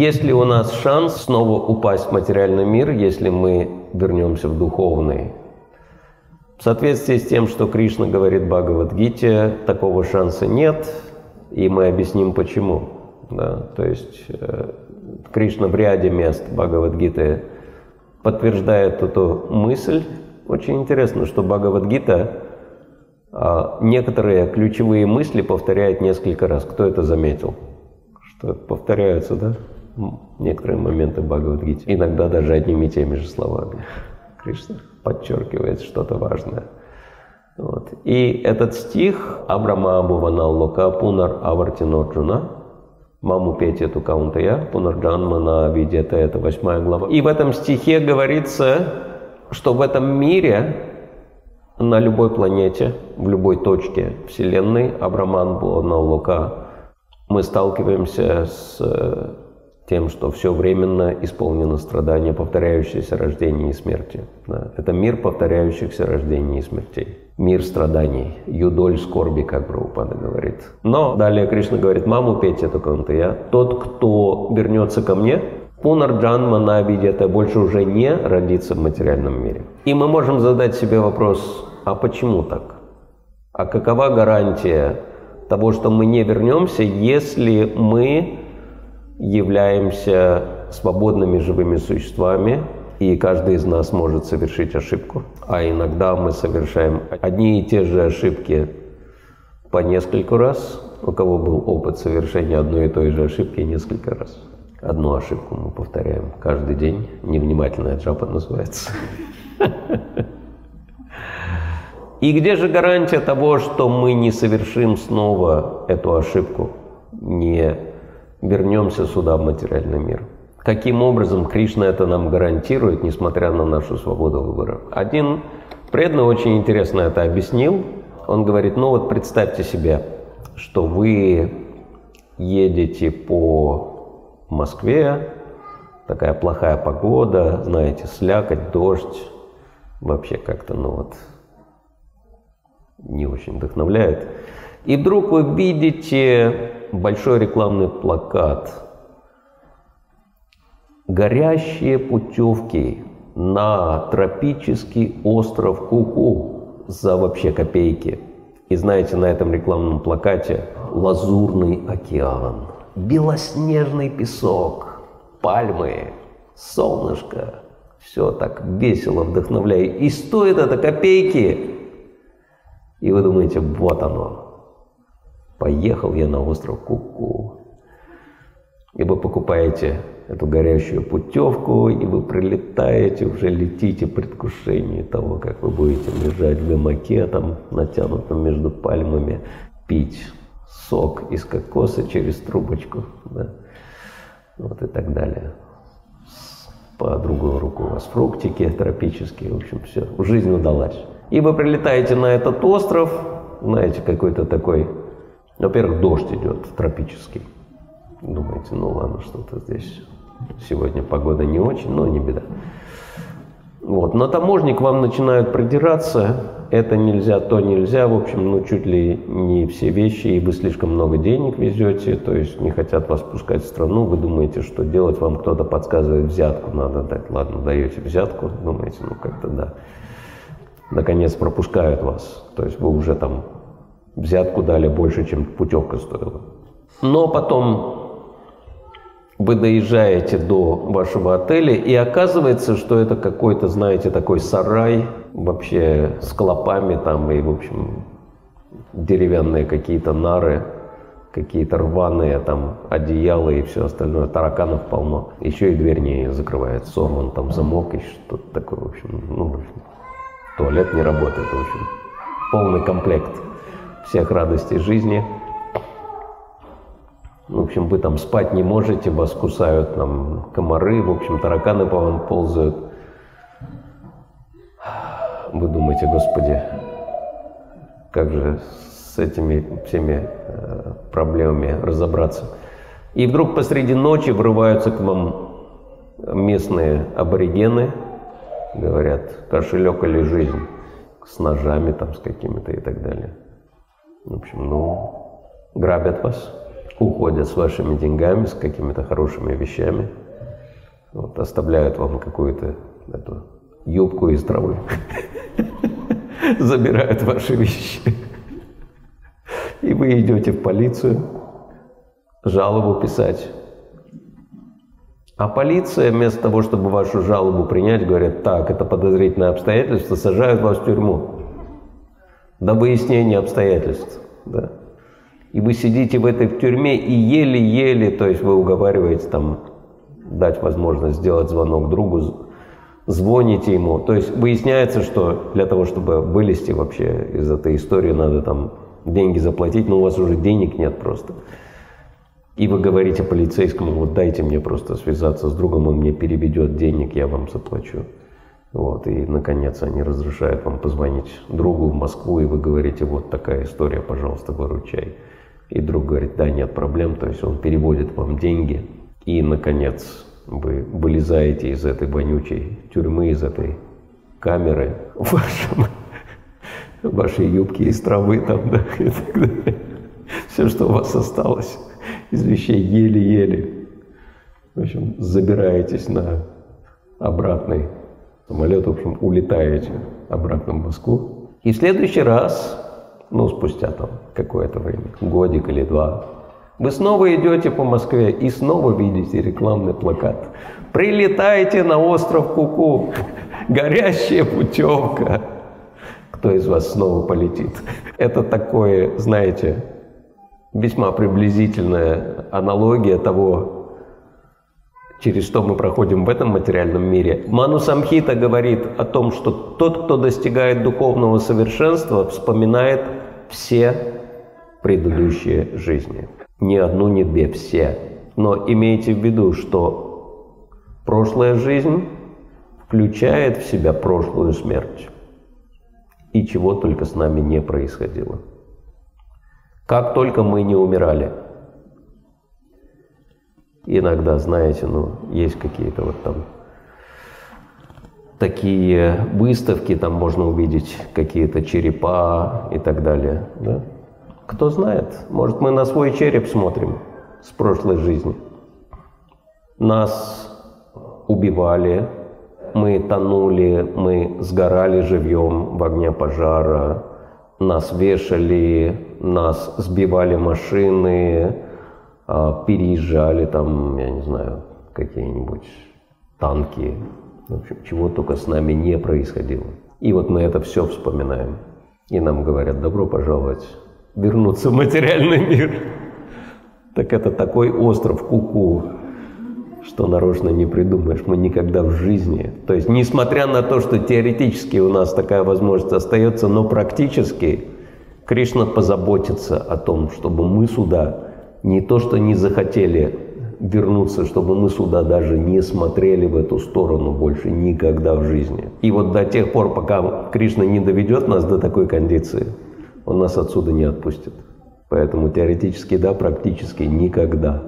Есть ли у нас шанс снова упасть в материальный мир, если мы вернемся в духовный? В соответствии с тем, что Кришна говорит Бхагавадгите, такого шанса нет, и мы объясним почему. Да? То есть э, Кришна в ряде мест Бхагавадгиты подтверждает эту мысль. Очень интересно, что Бхагавадгита а, некоторые ключевые мысли повторяет несколько раз. Кто это заметил? Что повторяются, да? Некоторые моменты Бхагавадгиты. Иногда даже одними и теми же словами. Кришна подчеркивает что-то важное. Вот. И этот стих Абрама Абуванал Лока Пунар Авартиноджуна Маму петь эту каунтая, Пунарджанмана Видета, это восьмая глава. И в этом стихе говорится, что в этом мире, на любой планете, в любой точке Вселенной, Абраман Лока, мы сталкиваемся с тем, что все временно исполнено страдания, повторяющиеся рождения и смерти. Да. Это мир повторяющихся рождений и смертей. Мир страданий, юдоль скорби, как Прабхупада говорит. Но далее Кришна говорит, маму петь это я. Тот, кто вернется ко мне, Пунарджанма на это больше уже не родится в материальном мире. И мы можем задать себе вопрос, а почему так? А какова гарантия того, что мы не вернемся, если мы являемся свободными живыми существами, и каждый из нас может совершить ошибку. А иногда мы совершаем одни и те же ошибки по нескольку раз. У кого был опыт совершения одной и той же ошибки несколько раз. Одну ошибку мы повторяем каждый день. Невнимательная джапа называется. И где же гарантия того, что мы не совершим снова эту ошибку, не вернемся сюда, в материальный мир. Каким образом Кришна это нам гарантирует, несмотря на нашу свободу выбора? Один преданный очень интересно это объяснил. Он говорит, ну вот представьте себе, что вы едете по Москве, такая плохая погода, знаете, слякоть, дождь, вообще как-то, ну вот, не очень вдохновляет. И вдруг вы видите большой рекламный плакат. Горящие путевки на тропический остров Куку за вообще копейки. И знаете, на этом рекламном плакате лазурный океан, белоснежный песок, пальмы, солнышко. Все так весело, вдохновляет. И стоит это копейки. И вы думаете, вот оно, Поехал я на остров Куку. И вы покупаете эту горящую путевку, и вы прилетаете, уже летите в предвкушении того, как вы будете лежать в гамаке, там, натянутом между пальмами, пить сок из кокоса через трубочку, да, вот и так далее. По другую руку у вас фруктики тропические, в общем, все, жизнь удалась. И вы прилетаете на этот остров, знаете, какой-то такой во-первых, дождь идет тропический. Думаете, ну ладно, что-то здесь сегодня погода не очень, но не беда. Вот. На таможне к вам начинают продираться, это нельзя, то нельзя, в общем, ну чуть ли не все вещи, и вы слишком много денег везете, то есть не хотят вас пускать в страну, вы думаете, что делать, вам кто-то подсказывает, взятку надо дать, ладно, даете взятку, думаете, ну как-то да. Наконец пропускают вас, то есть вы уже там Взятку дали больше, чем путевка стоила. Но потом вы доезжаете до вашего отеля, и оказывается, что это какой-то, знаете, такой сарай, вообще с клопами там, и, в общем, деревянные какие-то нары, какие-то рваные там одеяла и все остальное, тараканов полно. Еще и дверь не закрывает, сорван там замок и что-то такое, в общем, ну, в общем, туалет не работает, в общем, полный комплект всех радостей жизни. В общем, вы там спать не можете, вас кусают там комары, в общем, тараканы по вам ползают. Вы думаете, Господи, как же с этими всеми э, проблемами разобраться? И вдруг посреди ночи врываются к вам местные аборигены, говорят, кошелек или жизнь, с ножами там, с какими-то и так далее. В общем, ну, грабят вас, уходят с вашими деньгами, с какими-то хорошими вещами, вот, оставляют вам какую-то эту юбку из травы, забирают ваши вещи, и вы идете в полицию жалобу писать. А полиция вместо того, чтобы вашу жалобу принять, говорят, так, это подозрительное обстоятельство, сажают вас в тюрьму до выяснения обстоятельств. Да. И вы сидите в этой тюрьме и еле-еле, то есть вы уговариваете там дать возможность сделать звонок другу, звоните ему. То есть выясняется, что для того, чтобы вылезти вообще из этой истории, надо там деньги заплатить, но у вас уже денег нет просто. И вы говорите полицейскому, вот дайте мне просто связаться с другом, он мне переведет денег, я вам заплачу. Вот, и, наконец, они разрешают вам позвонить другу в Москву, и вы говорите, вот такая история, пожалуйста, выручай. И друг говорит, да, нет проблем, то есть он переводит вам деньги, и, наконец, вы вылезаете из этой вонючей тюрьмы, из этой камеры в вашем, вашей юбке из травы там, да, и так далее. Все, что у вас осталось из вещей еле-еле. В общем, забираетесь на обратный самолет, в общем, улетаете обратно в Москву. И в следующий раз, ну, спустя там какое-то время, годик или два, вы снова идете по Москве и снова видите рекламный плакат. Прилетайте на остров Куку, горящая путевка. Кто из вас снова полетит? Это такое, знаете, весьма приблизительная аналогия того, через что мы проходим в этом материальном мире. Ману Самхита говорит о том, что тот, кто достигает духовного совершенства, вспоминает все предыдущие жизни. Ни одну, ни две, все. Но имейте в виду, что прошлая жизнь включает в себя прошлую смерть. И чего только с нами не происходило. Как только мы не умирали. Иногда, знаете, ну, есть какие-то вот там такие выставки, там можно увидеть какие-то черепа и так далее. Да? Кто знает, может мы на свой череп смотрим с прошлой жизни. Нас убивали, мы тонули, мы сгорали живьем в огне пожара, нас вешали, нас сбивали машины, переезжали там, я не знаю, какие-нибудь танки. В общем, чего только с нами не происходило. И вот мы это все вспоминаем. И нам говорят, добро пожаловать, вернуться в материальный мир. Так это такой остров Куку, что нарочно не придумаешь, мы никогда в жизни. То есть, несмотря на то, что теоретически у нас такая возможность остается, но практически Кришна позаботится о том, чтобы мы сюда не то, что не захотели вернуться, чтобы мы сюда даже не смотрели в эту сторону больше никогда в жизни. И вот до тех пор, пока Кришна не доведет нас до такой кондиции, он нас отсюда не отпустит. Поэтому теоретически да, практически никогда.